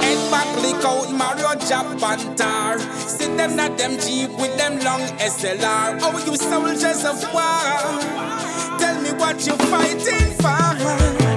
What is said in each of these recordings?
Head back, lick out Mario Japantar. Sit them not them Jeep with them long SLR. Oh, you soldiers of war. Tell me what you're fighting for.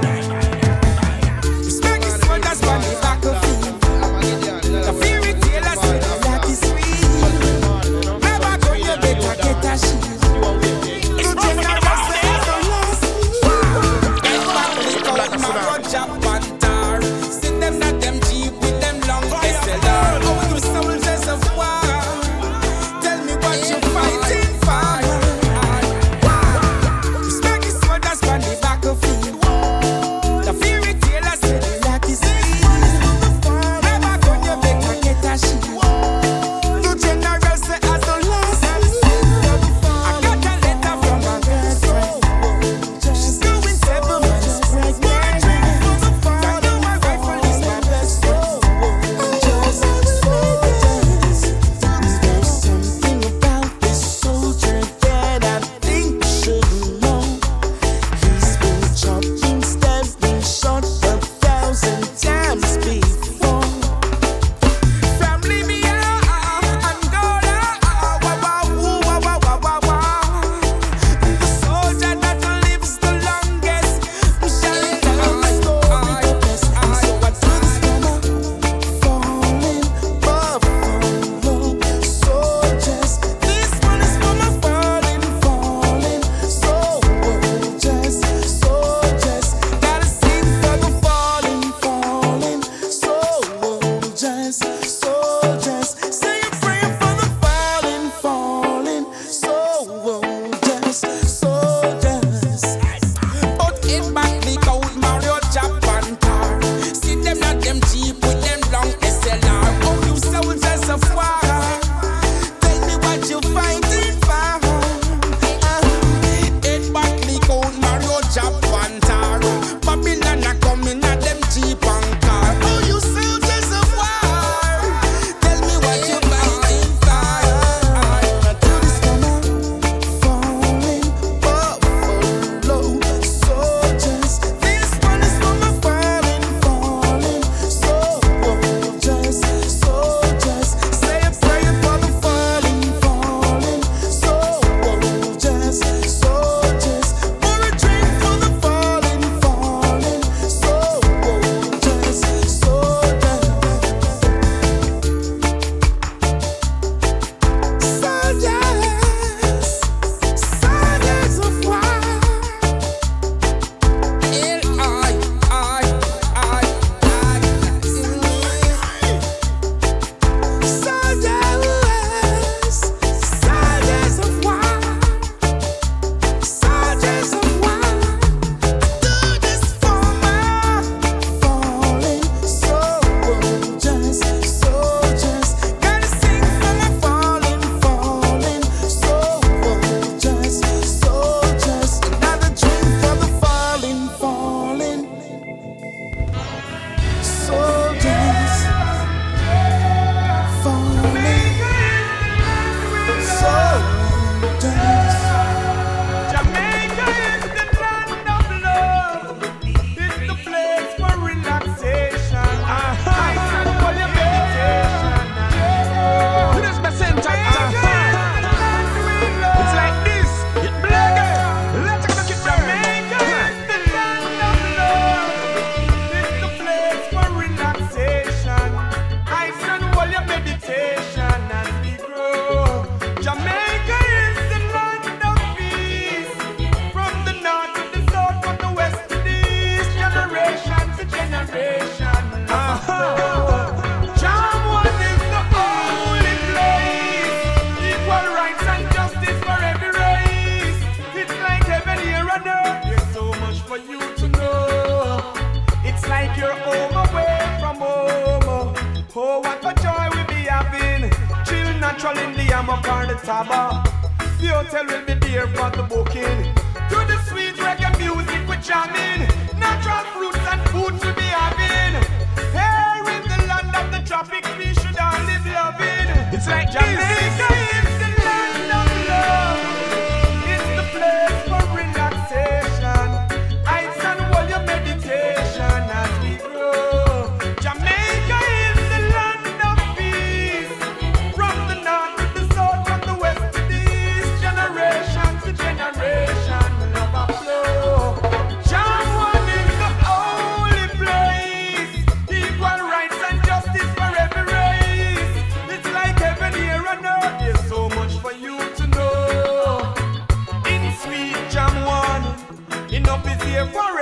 Here for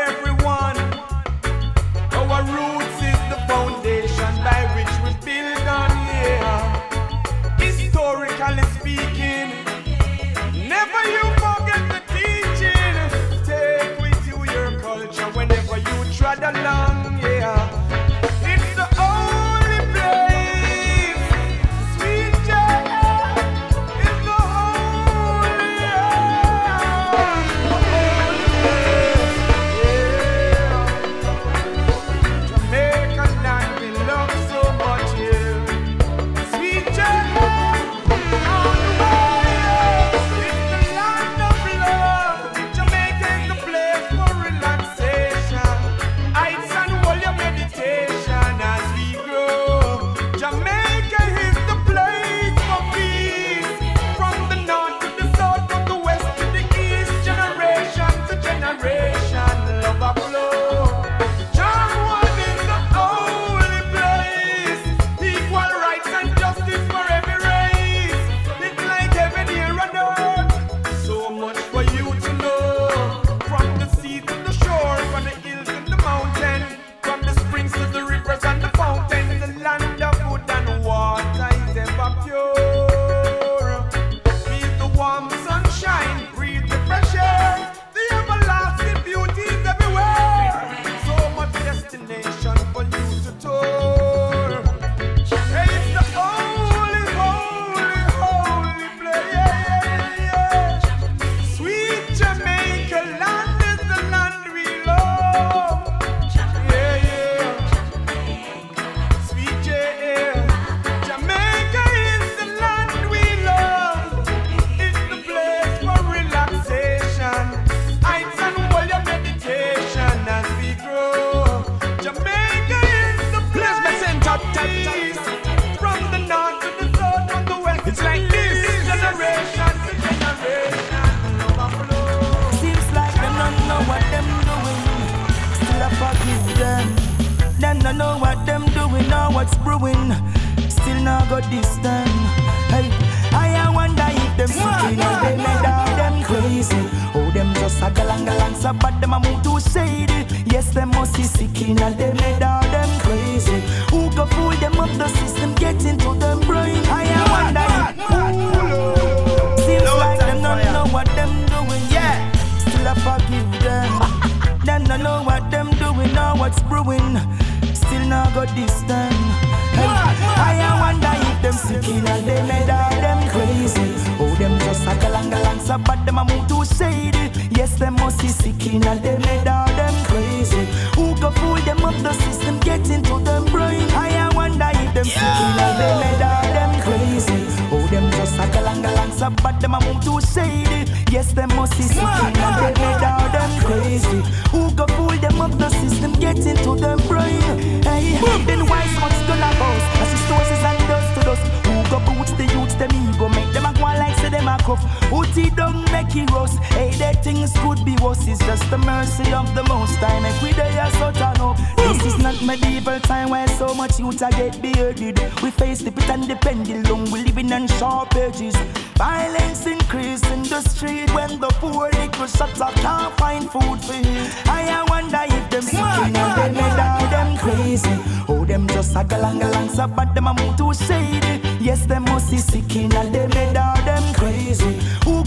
medieval time where so much youth are get bearded. We face the pit and the pendulum, we living on sharp edges. Violence increase in the street when the poor little shots up can't find food for you. I wonder if them smoking and them mad all them crazy. Oh, them just a galang galang, so but them a move too shady. Yes, them must be sick and them mad all them crazy.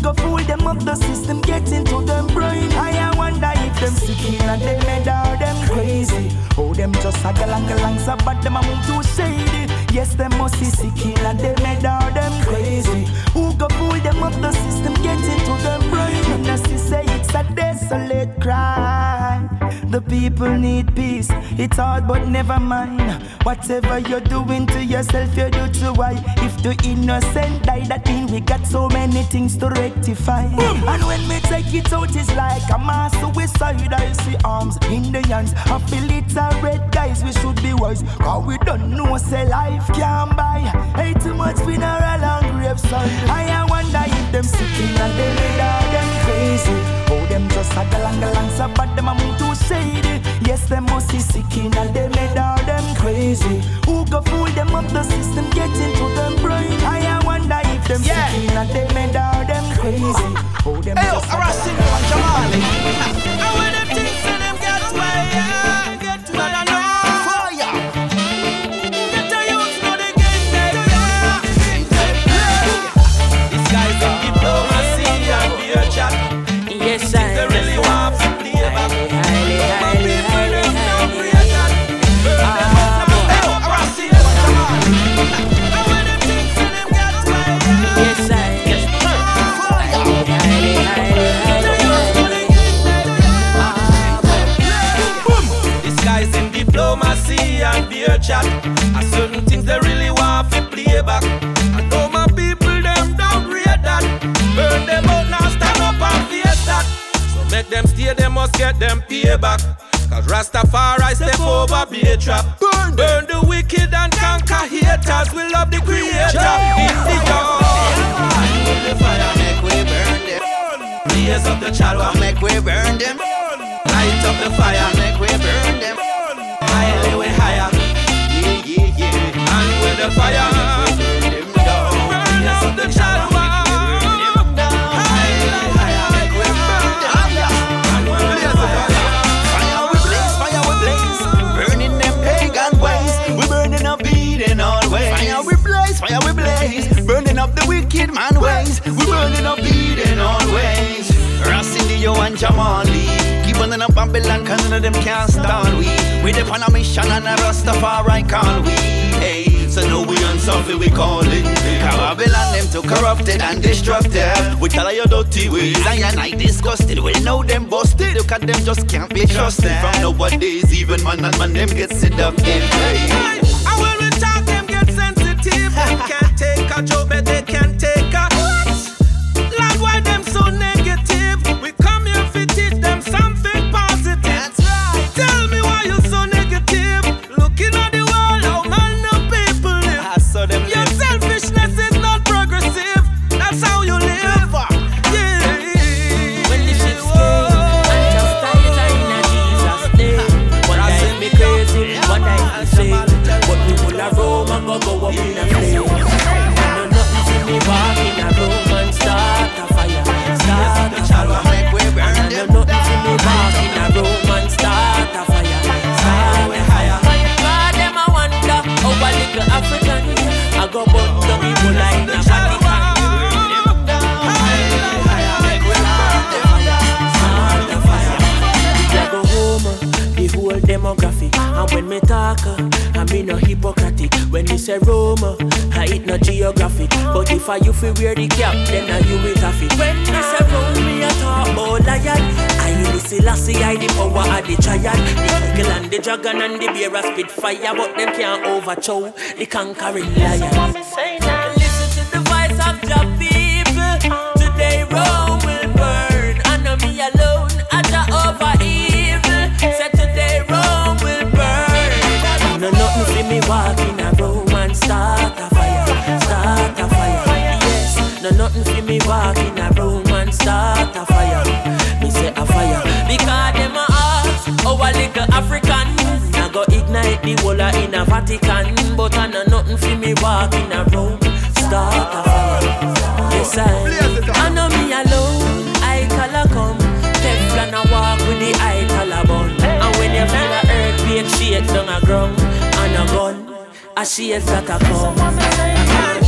Go fool them up, the system get into them brain. I wonder if them sickin' and them mad or them crazy. Oh, them just a galang galang, so bad them a move too shady. Yes, them must be sickin' and them mad or them crazy. Who go fool them up, the system get into them brain. And I see say Whatever you're doing to yourself, you do to why. If the innocent die, that mean we got so many things to rectify. Boom. And when we take it out, it's like a mass suicide. I see arms in the hands of the red guys. We should be wise, cause we don't know say life can buy. Hey, too much funeral and graveside. I wonder if them sick they made all them crazy. Them just a galang galang, so but them a move too shady. Yes, them must be sick in and they made all them crazy. Who go fool them up the system, get into them brain. I wonder if them yeah. sick and they made all them crazy. Oh, them hey, just a galang galang, payback. Cause Rastafari step over be a trap. Rasindio and Jamali, keep burning up Babylon, cause none of them can't stand we. We the on a mission and a Rastafari call we. Hey, so no we unselfish we call it. Cause Babylon them too corrupted and destructive. We tell you dirty ways, I and I disgusted. We know them busted. Look at them just can't be trusted. From nowadays, even man and man them get seductive. Hey. But you feel wear the cap, then I you will have it. When me say Rome, me a talk about oh, lion. I the Selassie, I the power of the giant. The eagle and the dragon and the bear a spit fire, but them can't overthrow the conquering lion. Listen to the voice of the people. Today Rome will burn, and me alone. A over evil, said today Rome will burn. No nothing see me walk Nothing see me walk in a Rome and start a fire. Me say a fire because them a ask how a little African. I go ignite the whole in a Vatican, but I know nothing for me walk in a Rome, start a fire. Yes I, I know me alone. I a come, Teflon a walk with the eye collar bun. And when you feel a earthquake shake down a ground, and a gun, a shake that a come.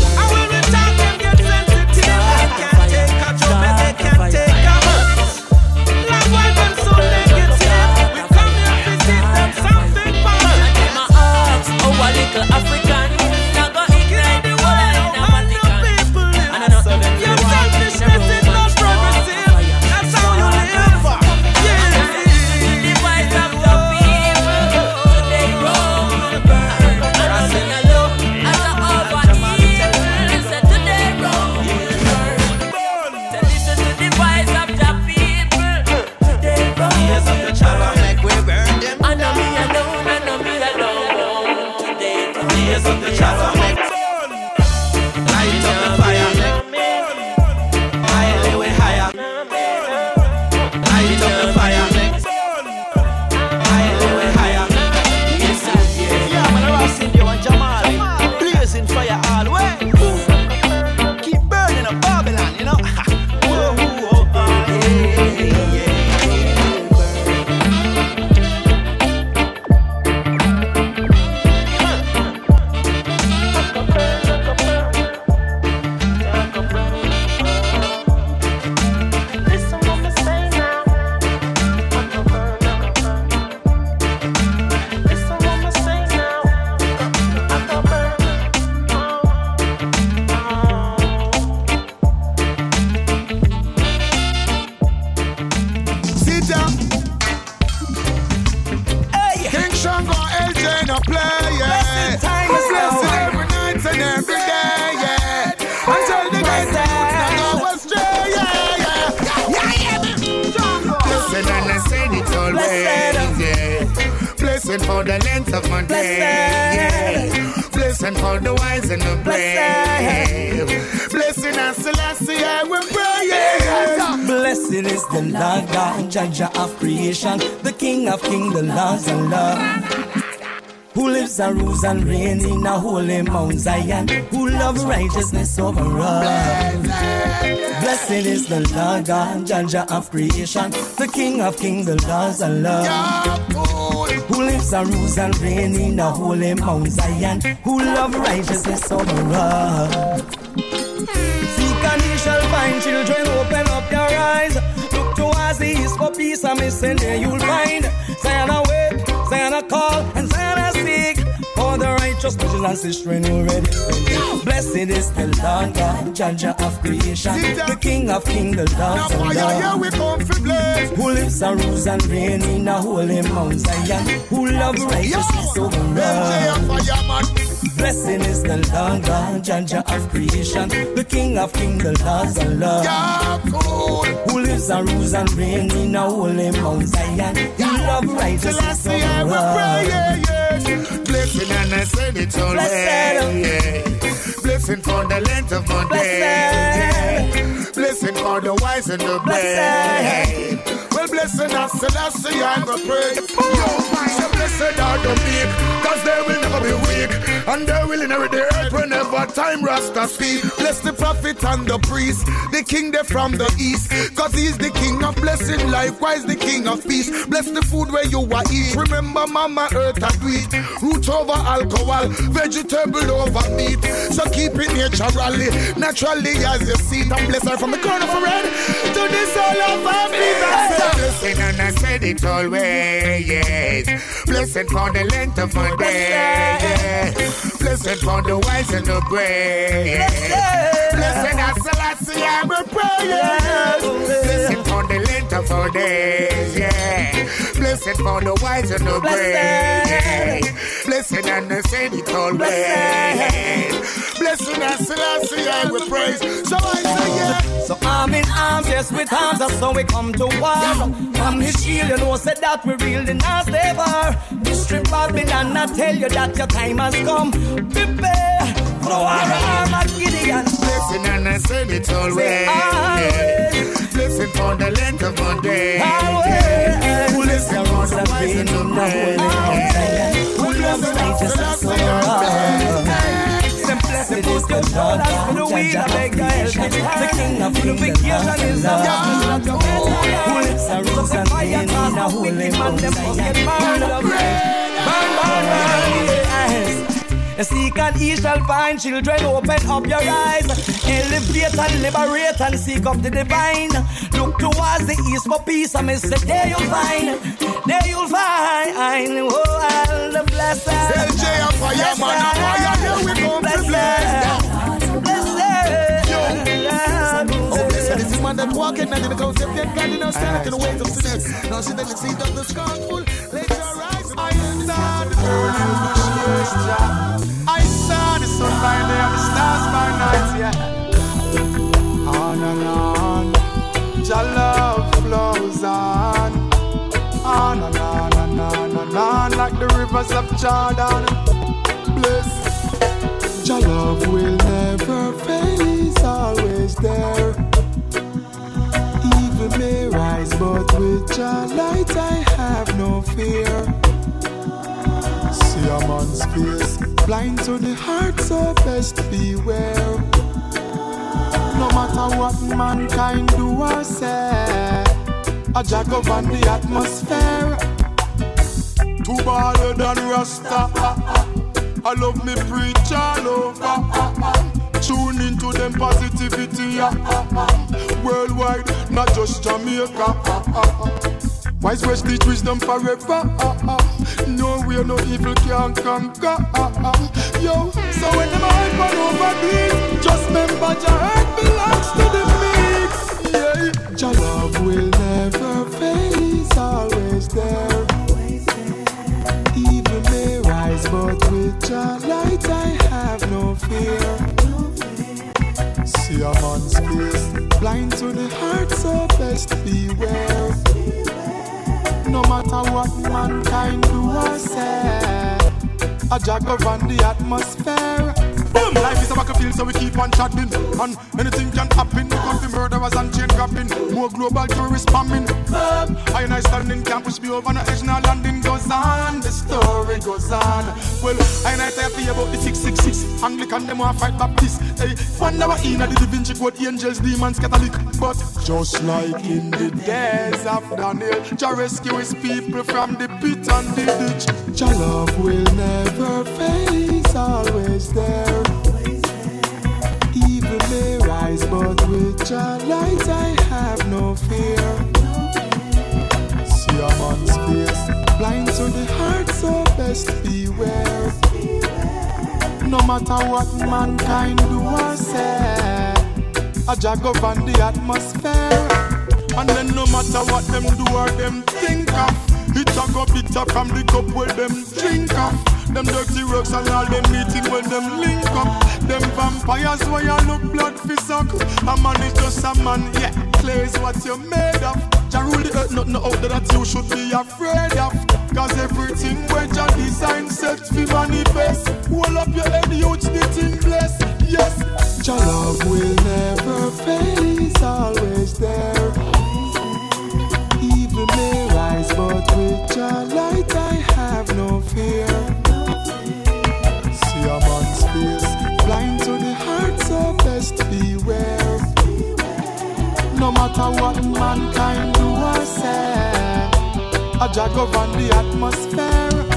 It yeah. Blessing for the length of my day, yeah. Blessing for the wise and the brave. Blessing and Selassie, I will pray. Blessed is the Lord God, Judge of creation, the King of kings, the Lord of love. Who lives and rules and reigns in a holy Mount Zion, who loves righteousness over all. Blessed is the Lord God, Judge of creation, the King of kings, the Lord of love. Who lives and rules and reigns in a holy Mount Zion, who loves righteousness over all. Seek and ye shall find children, open up your eyes. Look towards the east for peace, and say there you'll find. Zion Zion call, and Zion a seek. For the righteous brothers and sisters already. Blessed is the Lord God, Judge of creation, the King of kings, the Lord of lords. we come for blaze. Who lives and rules and reigns in a holy Mount Zion, who loves righteousness over MJ all. and fireman. Blessing is the Lord God, Judge of creation, the King of kings, the Lord of love. Yeah, cool. Who lives and rules and reigns in a holy Mount Zion, who love righteousness Selassie, I will pray, yeah, yeah. Blessing and I said it always, Blessed. yeah. Blessing for the length of my day. Blessing for the wise and the brave. Well, blessing us, Selassie, I will pray. So blessed are the meek, cause they will never be weak. And they will inherit the earth whenever time Rasta speak. Bless the prophet and the priest, the king they from the east. Cause he's the king of blessing, likewise the king of peace. Bless the food where you are eat. Remember mama earth and wheat. Root over alcohol, vegetable over meat. So keep it naturally, naturally as you see. And bless her from the corner of head to the soul of her feet. Blessing and I said it always, yes. Blessing for the length of my day, Blessing for the wise and the brave. Blessing as Selassie, I will pray, yeah. Blessing for the of our days, yeah. Blessing for the wise and the brave, yeah. Blessing and I said it always. Blessing as Selassie, I will praise. So I say, yeah. So arm in arms, yes, with arms, that's how we come to war. From his shield, you know, said that we really not stay far. Mystery Babylon, I tell you that your time has come. Prepare for the of Armageddon. Blessing and I said it always. Blessing for the length of my day. Who listen for the wise and the brave. Who loves righteousness so Blessed is the Lord God, Judge of creation, the King of the Lord of love. Who lives and rules and reigns in a holy Mount Zion. Who love Burn, burn, burn. Seek and ye shall find children, open up your eyes. Elevate and liberate and seek up the divine. Look towards the east for peace, I and say, there you'll find, there you'll find, oh, all the blessed. LJ and fireman and fire, here we come to blaze. Oh, blessed is the man that walking and in the of dead God in our stand in the ways of sinners. Now she then see of the scornful. Let your eyes I the early by day and the stars by night, yeah. On and on, your love flows on. On and on and on and on like the rivers of Jordan. Bless. Your love will never fail, is always there. Evil may rise, but with your light I have no fear. See a man's face, blind to the heart, so best beware. No matter what mankind do or say, a jack of on the atmosphere. Too baller than Rasta. I love me preach all over. Tune into them positivity. Worldwide, not just Jamaica. Wise words teach wisdom forever. No way, no evil can conquer. Uh, uh. Yo, so when them hype on over these, just remember your heart belongs to the meek. Yeah, your love will never fade. It's always there. Evil may rise, but with your light I have no fear. See a man's face, blind to the heart, so best beware. No matter what mankind do or say, a jag on the atmosphere. Boom! Life is a battlefield, so we keep on chatting. And anything can happen. Come to murderers and chain grabbing. More global terrorist bombing. I and I stand in campus, be over no edge, now landing goes on. The story goes on. Well, I and I tell you about the 666. Anglican, them want fight Baptist. Hey, one hour in the Da Vinci Code, angels, demons, Catholic. But just like in the days of Daniel, Jah rescue his people from the pit and the ditch. Jah love will never fail, he's always there. Evil may rise, but with your light I have no fear. See a man's face, blind to the heart, so best beware. No matter what mankind do or say, a jag on the atmosphere. And then no matter what them do or them think of, it a go bitter from the cup where them drink up. Them dirty rocks and all them meeting when them link up. Them vampires where you look blood fi suck. A man is just a man, yeah. Clay is what you're made of. Jah rule the earth, nothing out there that you should be afraid of. Cause everything where Jah design set fi manifest. Hold up your head, youth, the thing bless. Yes, Jah love will never fail, he's always there. But with your light I have no fear. See a man's face, blind to the heart, so best beware. No matter what mankind do or say, a jag on the atmosphere.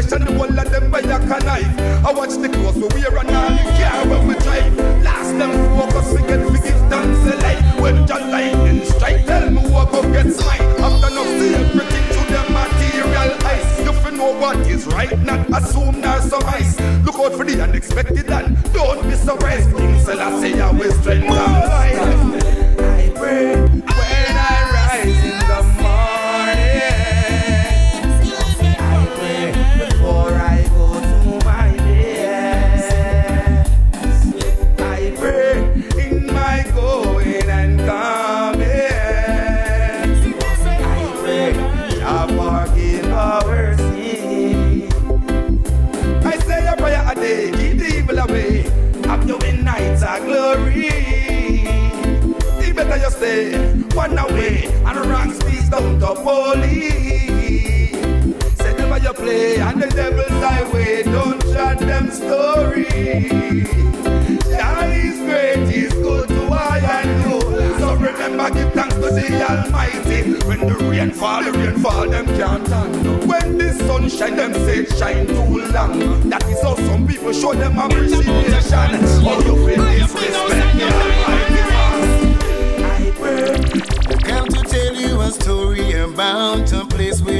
And the whole of them by a knife. I watch the clothes we wear and all the car when we drive. Last them focus, we get we give thanks light. When the lightning strike, tell me what go get smite. After no see everything to the material ice. You fi know what is right, not assume nor surmise. Look out for the unexpected and don't be surprised. King Selassie always strength and life. One away and wrong speaks down to police. Say never you play and the devil's highway, don't shut them story. God is great, he's good to I and you. So remember, give thanks to the Almighty. When the rain fall, the rain fall, them can't stand. When the sun shine, them say shine too long. That is how some people show them appreciation. Oh, you feel the Almighty about a place where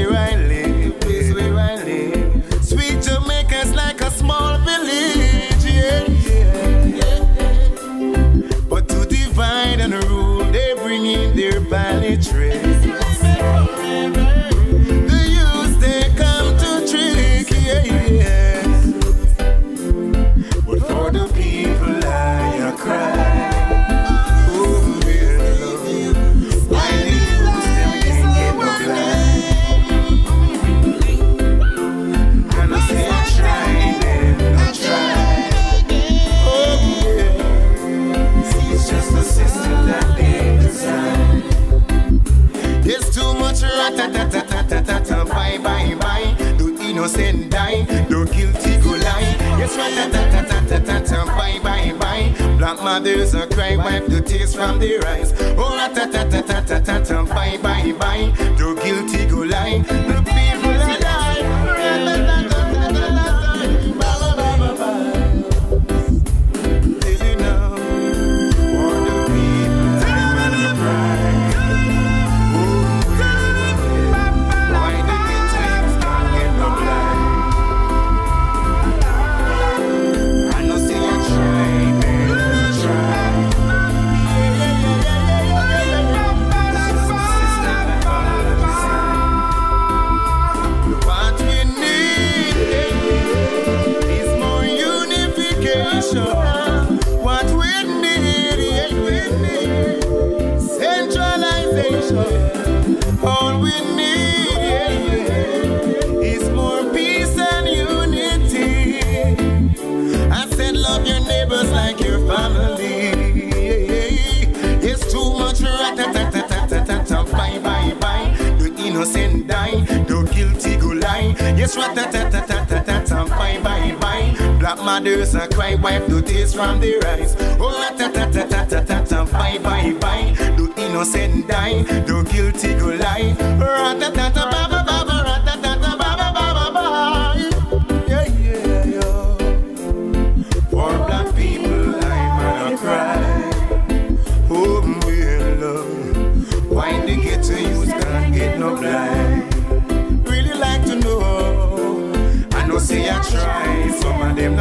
go lie. Yes, rat-a-tat-tat-tat-tat, bye, bye, bye. Black mothers are cry, wipe the tears from their eyes. Oh, rat-a-tat-tat-tat-tat, bye, bye, bye. The innocent die, the guilty go lie. Rat-a-tat-tat-ba-ba-ba-ba, rat-a-tat-tat-ba-ba-ba-ba.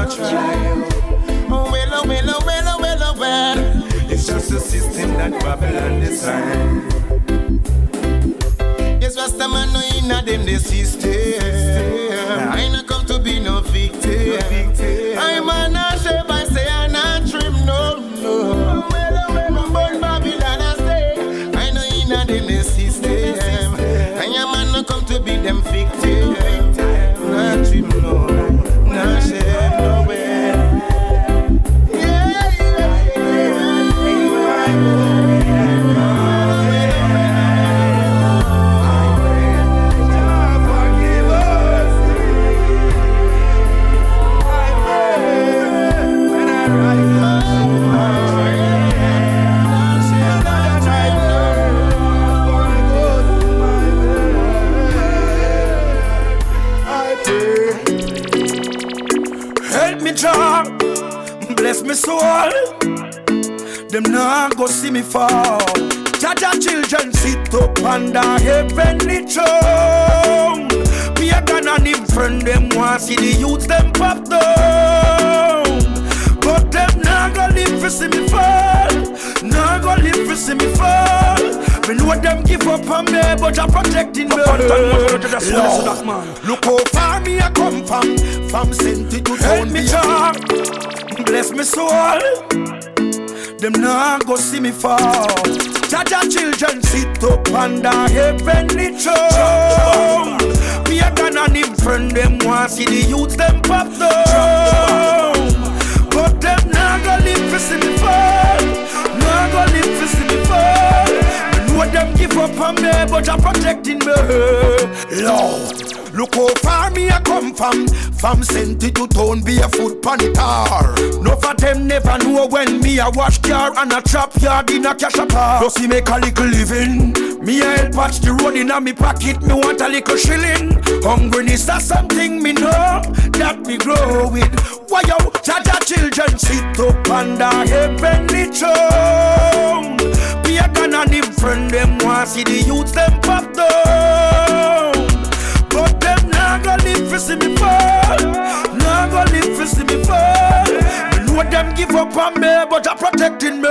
Oh, well, oh, well, oh, well, oh, well, oh, well. It's just a system that Babylon design. Yes, Rasta man no inna them the system. I no come to be no victim. I'm a not shape, I say I not trim, no, no. But oh, oh, Babylon I say, I know inna them the system. Man no come to be them. Me, Jah, bless me soul. Them nah go see me fall. Jah Jah children sit up under heavenly throne. Me a gonna him friend them want see the youths them pop down. But them nah go live for see me fall. Nah go live for see me fall. Me know them give up on me, but I'm protecting me. Look how far me I come from, from city to town. me job, bless me soul. Them not go see me fall. Jah Jah children sit up under heavenly throne. Me a gun and him friend them want see the youth them pop down. But them not go live for see me fall. Not go live for I'm protecting me. Lord. Look how far me I come from. From Senti to town, be a foot panitar. No for them never know when me a wash car and a trap yard in a cash apart. Plus he make a little living. Me a help patch the road in a me pocket. Me want a little shilling. Hungriness that's something me know that me grow with. Why yo, Jah Jah children sit up under heavenly throne. Gun and him friend them want see the youth them pop down. But them nah go live for see me fall. Nah go live for see me fall. Me know them give up on me, but are protecting me.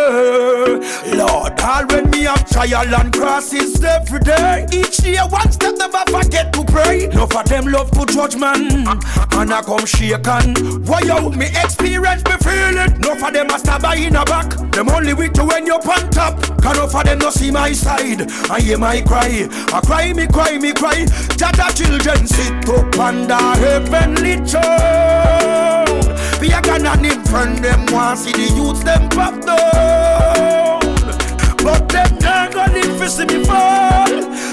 Lord, all when me have trial and crosses every day. Each day one step, never forget to pray. No for them love to judge man, and I come shaken. Why yo, me experience me feel for them a stab in a back. Them only with you when you're on top. Can for them no see my side. I hear my cry. I cry me, cry me, cry. Jada children sit up under heavenly throne. Be a gun and in front them want see the youths them pop down. But them nah go live see me fall.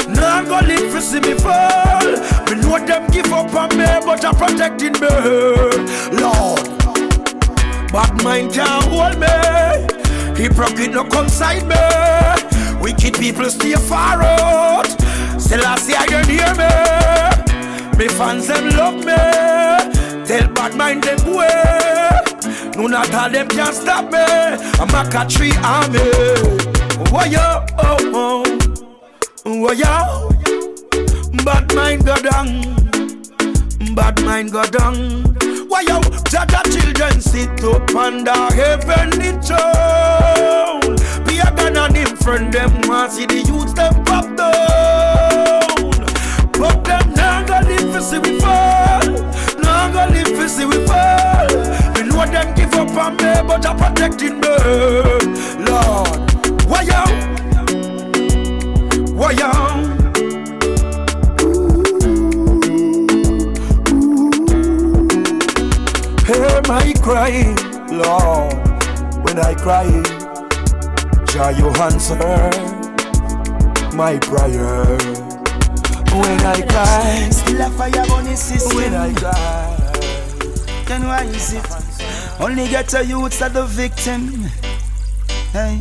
Nah go live for see me fall. Me know them give up on me, but I'm protecting me, Lord. Bad mind can't hold me. Hypocrite no come side me. Wicked people stay far out. Still I see I don't hear me. Me fans them love me. Tell bad mind them way. No not them can stop me. I'm a country army. Why yo? Oh oh. Why yo? Bad mind go down. Bad mind go down. Why yo? Jah Jah children sit up under heavenly throne. Gun and him friend them want see the youths them pop down. But them nah go live for see we fall. Nah go live for see we fall. Me know them give up on me, but I'm protecting me, Lord. Why yo? Why yo? Hear my cry, Lord. When I cry, Jah you answer my prayer. When I cry, Still a fire on the system. when I cry, Then why is it? Only get a youths are the victim. Hey.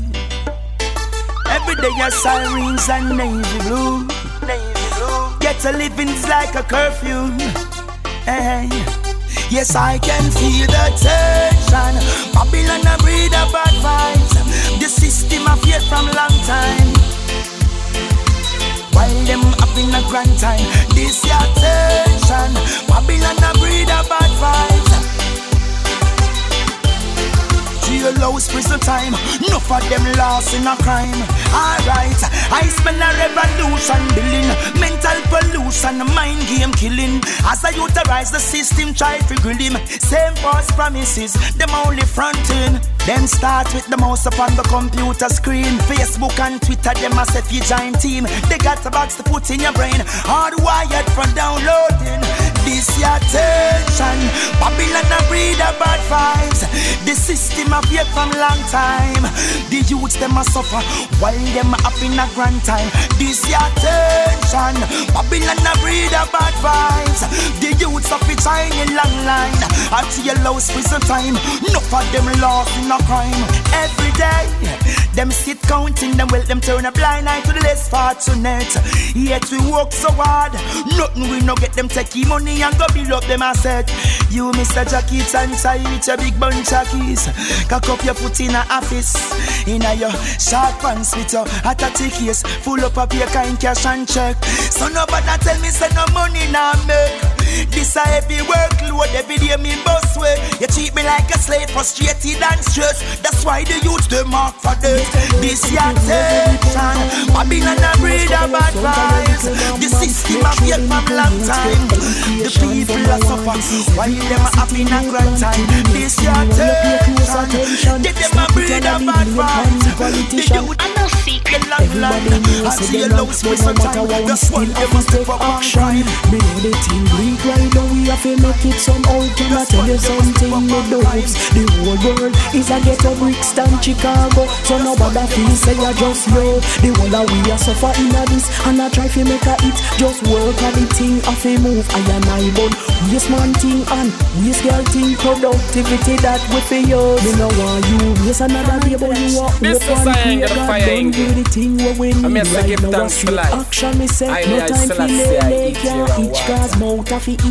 Every day a sirens and navy blue. Navy blue. Get a living's like a curfew. Hey. Yes, I can feel the tension. Babylon a breed of bad vibes. The system of fear from long time. While them in a grand time, this your tension. Babylon a breed of bad vibes. Jailhouse prison time, enough of them lost in a crime. Alright, I spend a revolution building, mental pollution, mind game killing. As I utilize the system, try to grill him. Same false promises, them only fronting. Then start with the mouse upon the computer screen. Facebook and Twitter, them a set giant team. They got the box to put in your brain, hardwired for downloading. This your tension, Babylon a breed of bad vibes. The system of yet from long time. The youths them a suffer while them up in a grand time. This your tension, Babylon a breed of bad vibes. The youths of it shining long line. At lost prison time, enough of them lost in a crime. Every day, them sit counting them well, them turn a blind eye to the less fortunate. Yet we work so hard, nothing we no get them take money and go build up them asset. You Mr. Jackie Tansai with your big bunch of keys. Cock up your foot in a office. In a your short pants with your hot case. Full up of your kind cash and check. So nobody tell me say no money now make. This a heavy workload every day me boss way. You treat me like a slave, frustrated and stressed. That's why the youth they mark for this. This your tension. Babylon a breed of. The system a fear from long time. The people are suffer while them a happy in a grand time. This your tension. Get them a breed of bad I know secret the long Everybody knows say them wrong, but no matter what we still have to take action. Me know the thing bleed right now, we have to make it somehow. Can I tell you something? Me dopes, the whole world is a ghetto Brixton, Chicago. So nobody feel say I just yo. The whole of we are suffer in a this, and I try to make a it. Just work on the thing, I fi move. I and I but waste man thing and waste girl thing. Productivity that we fi use. Me no want you waste another day, but you want This is and a pray ain't got a God fire don't ain't do the thing we mean, I say Right give now, for life. Action me say, I no I time for a lay can't and each cause mouth a fi eat.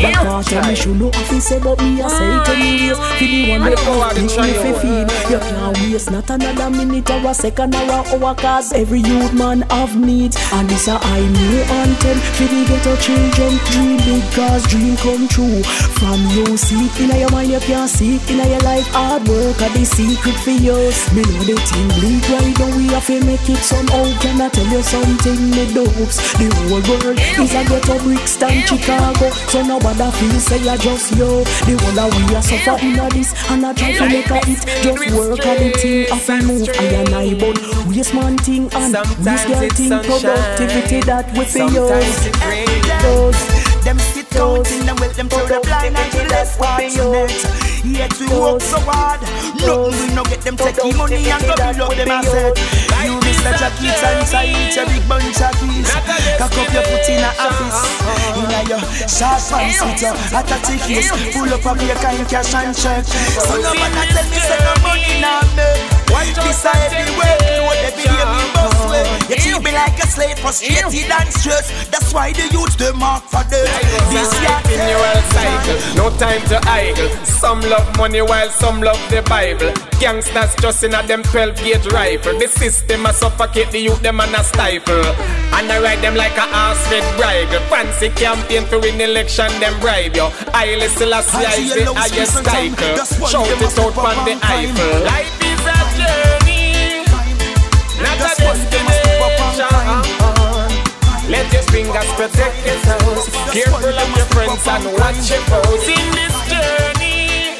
Yeah. part of me should know a fi say, but me a say it anyways. For the one I that know how to think try me fi feed. You can't waste not another minute or a second or a hour cause every youth man have needs. And this a I new anthem for the ghetto children. Dream big cause dream come true. From you see it in your mind, you can't see it in your life. Hard work are the secret for yours. Me know the thing bleed right now. We have to make it somehow. Can I tell you something? Me dopes. The whole world is a ghetto Brixton, Chicago. So nobody feel say I just yo. The whole of we are suffer in a this and I try to make a it. Just work on the thing. Have to move. I and I but waste man thing and waste girl thing. Productivity that we feel Sometimes it rains. Them sit counting them with them through the blind and the less fortunate. Yet we work so hard. Nothing we no get them taking money and go below them asset. You Mr. Jackie inside each a big bunch of keys. Cock up your foot in a office. In a your sharp pants with your hot a tickets. Full up of your kind cash and check. So no one tell me say no money now This a everywhere. Know every day me bust way. You treat me like a slave, frustrated and stressed. That's why the youth them mark for them. This Continual cycle, no time to idle. Some love money while some love the Bible. Gangsters just in a them 12 gauge rifle. The system a suffocate the youth, them and a stifle. And I ride them like a ass with bridle. Fancy campaign to win election, them bribe you. I listen last year the highest title. Shout it out on the Eiffel. Not a destination. Let your fingers protect your toes. Careful of your friends and watch your foes in this journey.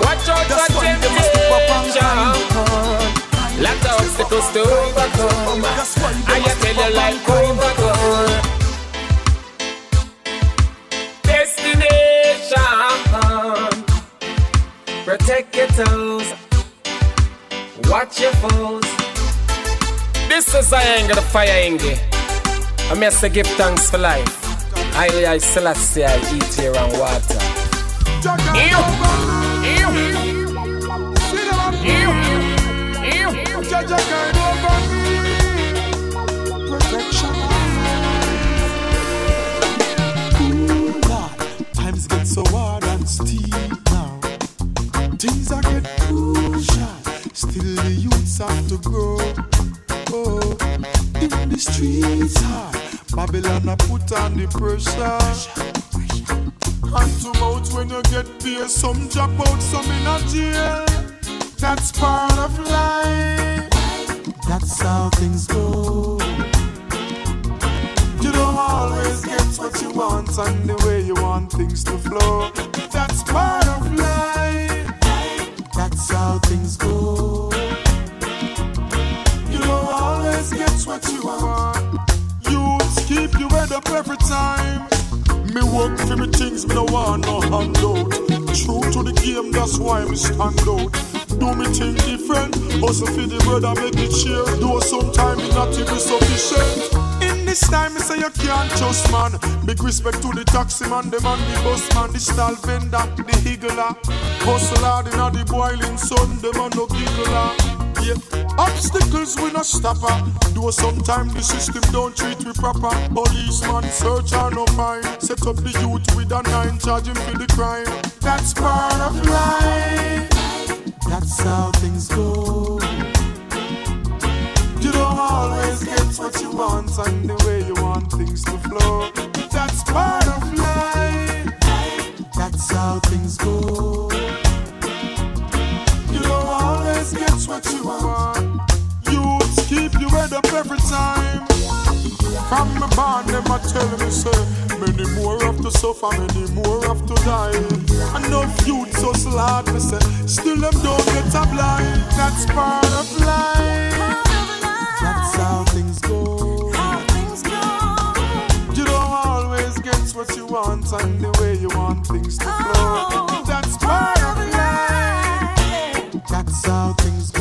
Watch out for temptation. Lot of obstacles to overcome. I tell you like overcome. Destination. Protect your toes. Watch your foes. This is I ain't the fire Engie. I must give thanks for life. I, I Selassie, I eat here and water. Times get so hard and steep now. Things are get crucial. Still the youths have to grow. In the streets hard. Babylon a put on the pressure. Hand to mouth when you get paid. Some drop out, some in a jail. That's part of life. That's how things go. You don't always get what you want and the way you want things to flow. That's part of life. That's how things go. Always get what you want. Youths keep you head up every time. Me work for me things, me no want no handout. True to the game, that's why me stand out. Do me thing different, also for the brother make it cheer. Though sometimes it not even sufficient. In this time, me say you can't trust man. Big respect to the taxi man, the man, the bus man, the stall vendor, the higgler. Hustle hard in the boiling sun, the man no giggler. Yeah. Obstacles we not no stopper. Though sometimes the system don't treat we proper. Policeman search and no find. Set up the youth with a nine, charge him for the crime. That's part of life. That's how things go. You don't always get what you want and the way you want things to flow. That's part of life. That's how things go. Always get what you want. Youths keep you head up every time. From my band, them a tell me say, many more have to suffer, many more have to die. Enough youths so hard, me say, still them don't get a blind. That's part of life. That's how things go. How things go. You don't always get what you want and the way you want things to flow. Oh, That's part of life. That's how things go.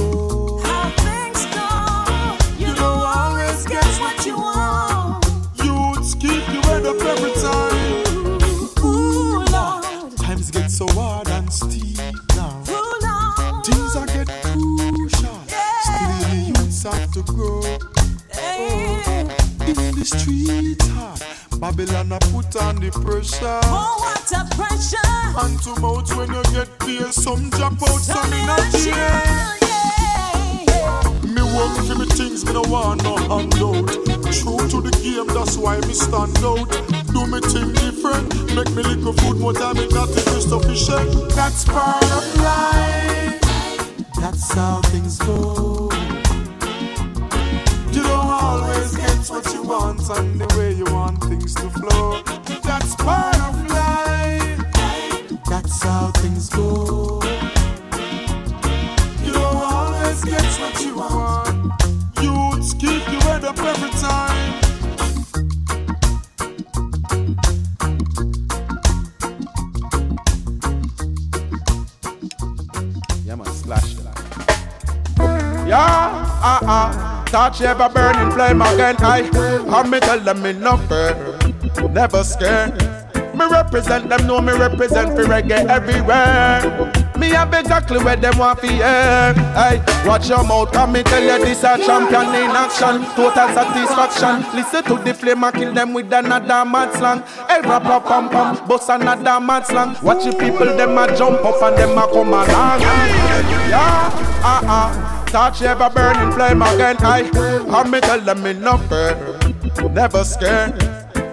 Touch ever burning flame again. I, I me tell them me no fear, never scared. Me represent them, know me represent for reggae everywhere. Me have exactly where them want to hear. Hey, watch your mouth, come me tell you this a champion in action. Total satisfaction. Listen to the flame and kill them with another mad slang. Hey, rap, rap, pam, pam, bust another mad slang. Watch the people, them a jump up and them a come along. Yeah, ah, ah. Touch ever burning flame again. I, I me tell them me no fear, never scared.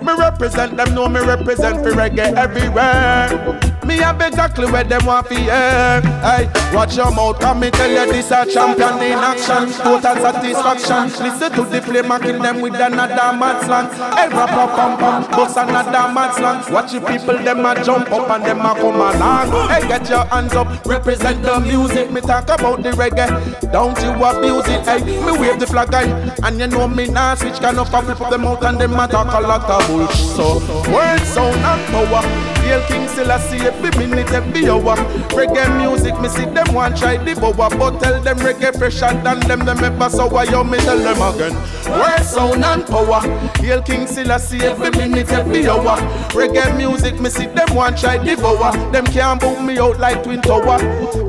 Me represent them, know me represent for reggae everywhere. Me have exactly where them want to hear. Hey, watch your mouth, come me tell you this a champion in action. Total satisfaction. Listen to the and kill them with another mad slang. Hey, rap, rap, pam, pam, bust another mad slang. Watch the people, them a jump up and them a come along. Hey, get your hands up, represent the music. Me talk about the reggae, don't you abuse it. Hey, me wave the flag, hey, and you know me nah switch. Can of up them out and them a talk a lot of bullshit. So, words sound and power. Hail King Selassie every minute, every hour. Reggae music, me see them want try the devour, but tell them reggae fresher than them, them ever so why you me tell them again. Word, sound and power. Hail King Selassie every minute, every hour. Reggae music, me see them want try the devour. Them can't boom me out like twin tower.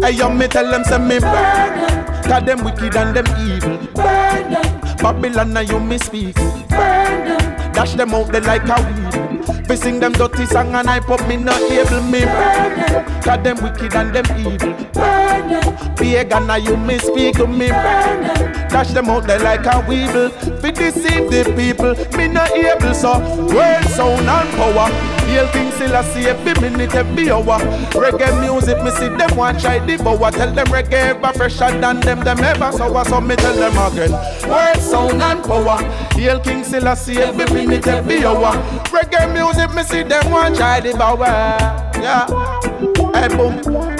Hey, you me tell them say me burn. Cause them wicked and them evil. Burn them. Babylon and you me speak. Burn them. Dash them out there like a weed. Fi sing them dirty song and I pop me not able me burn them. Cause them wicked and them evil. Burn them. Pagan and you me speak to me burn them. Dash them out there like a weevil. Fi deceive the people, me not able so. World sound and power. Hail King Selassie every minute, every hour. Reggae music, me see them want try devour. Tell them reggae ever fresher than them, them ever sour. So me tell them again. World sound and power. Hail King Selassie every minute, every hour. Reggae music, me see them want try devour. Yeah. Hey boom,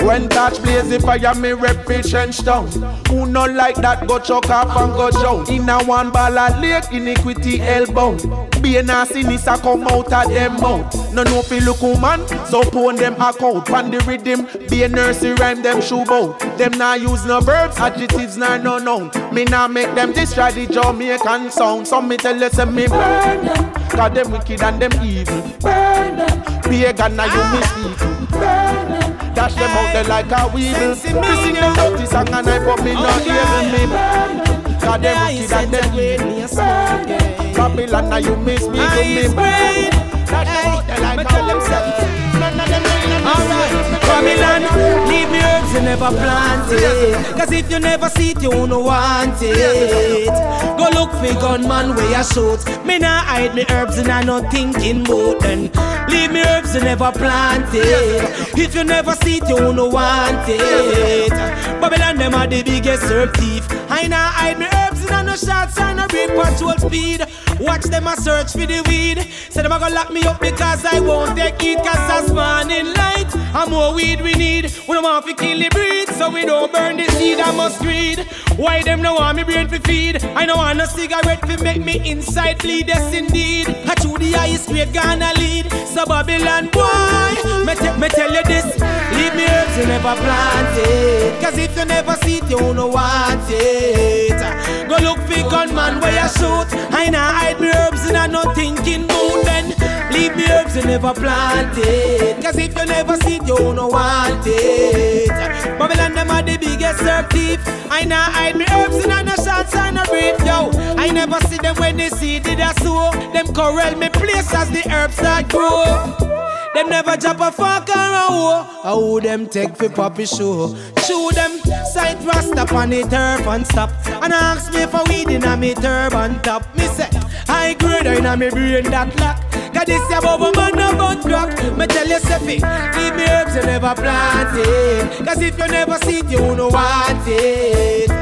when touch blaze the fire, me represent down. Who not like that go choke off and go down. In a one ball of lake, iniquity elbow. Be a nasty nissa come out of them mouth. No no fi look woman, so pon them account. Pan the rhythm, be a nursery rhyme them shoe bout. Them nah use no verbs, adjectives nah no noun. Me nah make them destroy the Jamaican sound. Some me tell you say me burn them. Cause them wicked and them evil. Burn them. Pagan now you miss people. Burn them. Dash them out there like a weevil. Me sing them dirty song and I pop me not hearing me. Burn them. Cause them wicked and them evil. Burn them. Babylon now you miss me to me. Burn them. Dash them out there like a weevil. Alright, Babylon, leave me herbs you never plant it. Cause if you never see it, you won't want it. Go look for gunman where you shoot. Me nah hide me herbs and I not thinking mood. them. Leave me herbs you never plant it. If you never see it, you won't want it. Babylon, them are the biggest herb thief. I now hide me herbs in no shots and a break patrol speed. Watch them a search for the weed. Say them a gonna lock me up because I won't take it cause that's morning light. And more weed we need. We don't want to kill the breed so we don't burn the seed I must greed. Why them no want me brain for feed? I no want no cigarette to make me inside bleed. Yes indeed. I chew the highest grade gonna lead. So Babylon boy, me, te- me tell you this. Leave me herbs you never plant it. Cause if you never see it, you don't want it. Go look for gunman where you shoot. I nah hide me herbs and I no thinking mood then. Leave me herbs you never plant it. Cause if you never see it, you don't want it. Babylon them are the biggest herb thief. I nah hide me herbs and I no and no brief. Yo, I never see them when they see did I sow. Them corral me place as the herbs that grow. Them never drop a fuck or a hoe. How them take for poppy show? Chew them, sight rasta on the turf and stop. And ask me for weed in a me turban top. Me say, I grade in a me brain that lock. Cause this a bubble man no butt crack. Me tell you, Sefi, leave me herbs you never plant it. Cause if you never see it, you don't want it.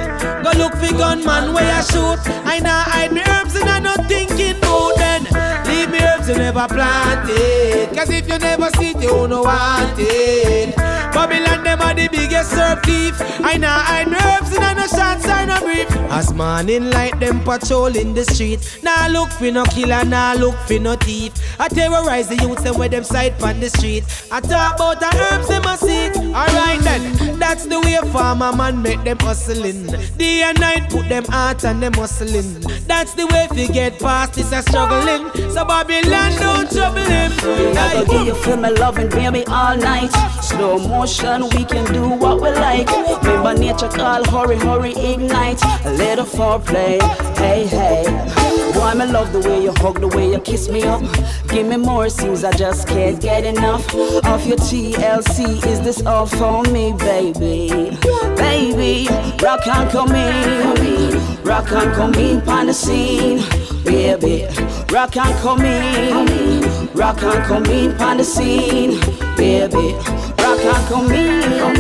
Go look for gunman where you shoot. I nah hide me herbs and I not thinking mood then. Leave me herbs you never plant it. Cause if you never see it, you don't want it. Babylon, them are the biggest herb thief. I hide me herbs and I no shots, I no brief. As morning light, them patrol in the street. Nah look for no killer, nah look for no thief. I terrorize the youths them where them sight on the street. I talk about the herbs them a seek. Alright then, that's the way farmer man make them hustling. Day and night put them heart and them hustling. That's the way you get past this a struggling. So Babylon don't trouble him. I go give you feel my love and loving baby all night. Slow we can do what we like. Remember nature call, hurry, hurry, ignite. A little foreplay, hey, hey. Boy, me love the way you hug, the way you kiss me up. Give me more, seems I just can't get enough of your TLC. Is this all for me, baby? Baby, rock and come in, rock and come in on the scene, baby. Rock and come in, rock and come in on the scene, baby. Rock and come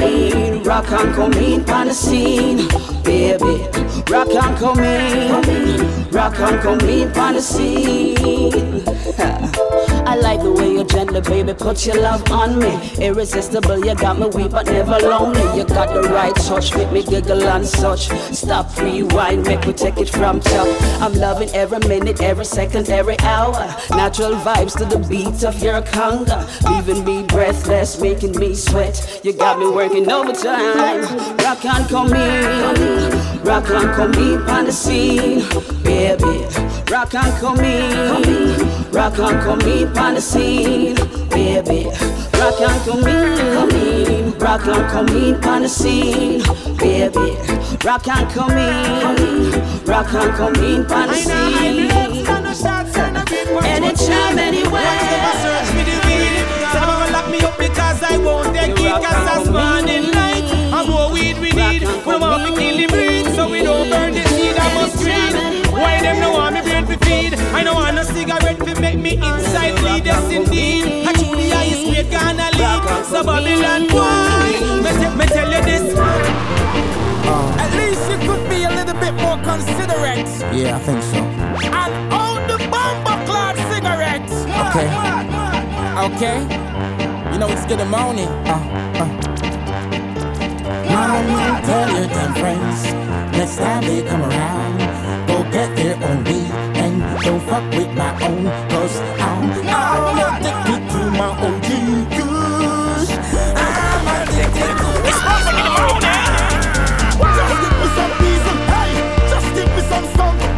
in, rock and come in on the scene, baby. Rock and come in, rock and come in on the scene. I like the way you gently, baby, put your love on me. Irresistible, you got me weak but never lonely. You got the right touch, make me giggle and such. Stop, rewind, make me take it from top. I'm loving every minute, every second, every hour. Natural vibes to the beat of your conga, leaving me breathless, making me sweat. You got me working overtime. Rock and come in, rock and come in on the scene, baby. Rock and come in, rock and come in on the scene, baby. Rock and come in, rock and come in on the scene, baby. Rock and come in, rock and come in on the scene. Anytime, anywhere. Search for the weed. Say lock me up because I won't take it cause that's morning light. And more weed we need. We don't to kill the I don't want a cigarette to make me inside bleed. Yes indeed. I chew the highest grade gonna lead. So Babylon boy, me, te- me tell you this. Uh. At least you could be a little bit more considerate. Yeah, I think so. And own the bomber clad cigarettes. Okay. Okay. You know it's good morning. Uh, uh. Mama, tell your damn friends next time they come around, go get their own weed don't fuck with my own, cause I'm, I'm addicted to my OG kush. I'm addicted to It's perfect in the morning. Just give me some diesel, hey. Just give me some.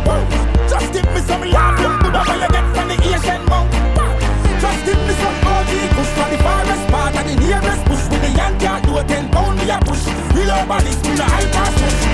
Woo. Just give me some love. You Buddha where you get from the Asian monk. Just give me some OG kush from the forest part of the nearest bush with the young cat do a ten pound me a push. Real body spin a high pass push.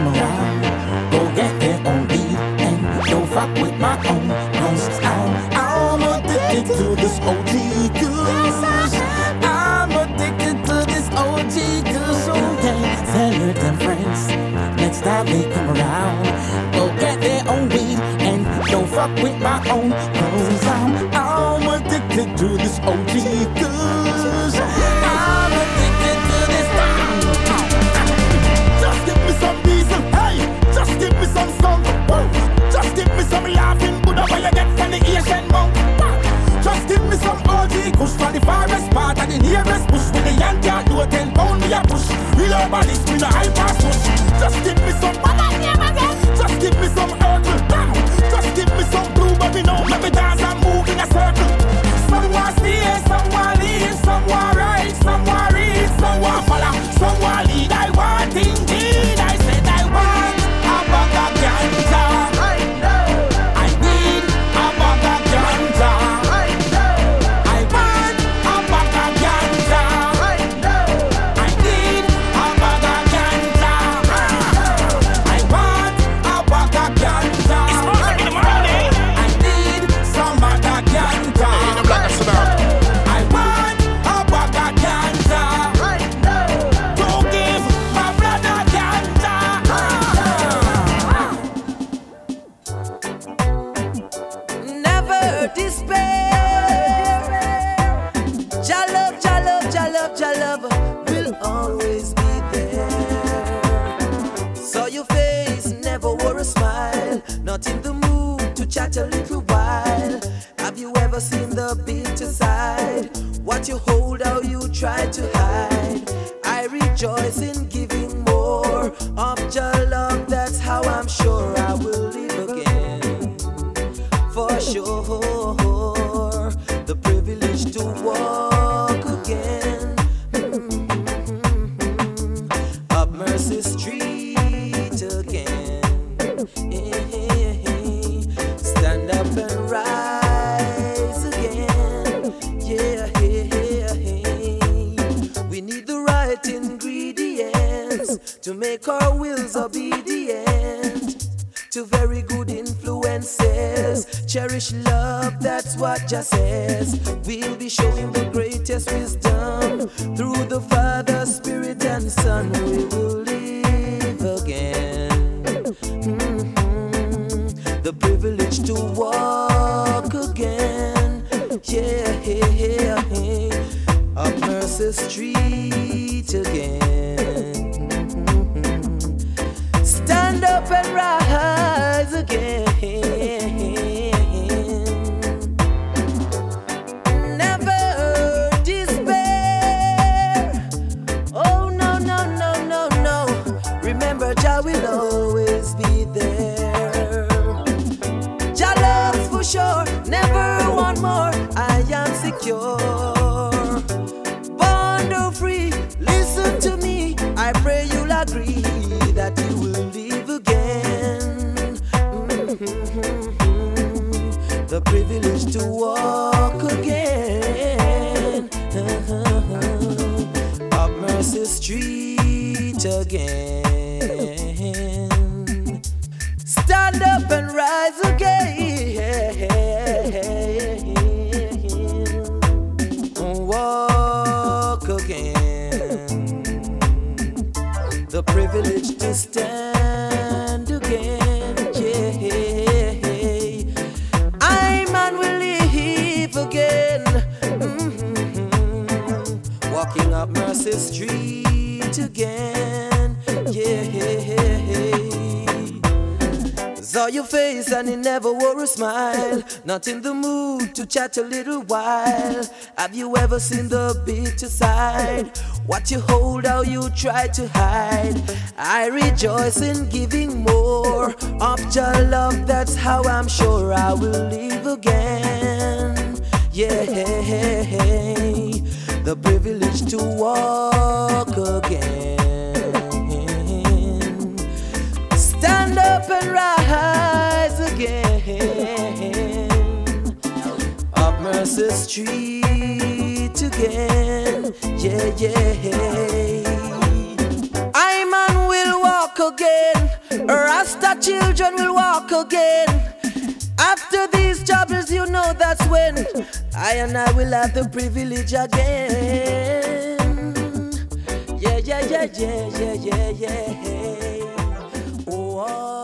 come around. Go get their own lead and go fuck with my own cause I'm, I'm addicted to this OG goose. I'm addicted to this OG goose. So tell your damn friends. Next time they come around, go get their own weed and go fuck with my own cause I'm, I'm addicted to this OG goose. OG kush from the forest part of the nearest bush with the young cat do a 10 pound me a push. Real urbanist, me no high pass push. Just give me some Just give me some Urkel. Just give me some blue, but me know let me dance and move in a circle. Some want stay, some want leave, some want ride, some want read, some want follow, some want lead. I want indeed. To chat a little while. Have you ever seen the bitter side? What you hold, how you try to hide. I rejoice in giving more of your love. That's how I'm sure I will live again for sure. The privilege to walk Love, that's what just says. We'll be showing the greatest wisdom through the Father, Spirit, and Son. We will stand again. Yeah. I man will live again. Mhm. Walking up Mercy Street again. Yeah. Saw your face and it never wore a smile. Not in the mood to chat a little while. Have you ever seen the bitter side? What you hold, how you try to hide. I rejoice in giving more of your love. That's how I'm sure I will live again. Yeah, the privilege to walk again. Stand up and rise again. Up Mercy Street again. Yeah, yeah. I man will walk again. Rasta children will walk again. After these troubles, you know that's when I and I will have the privilege again. Yeah, yeah, yeah, yeah, yeah, yeah, yeah. Oh. oh.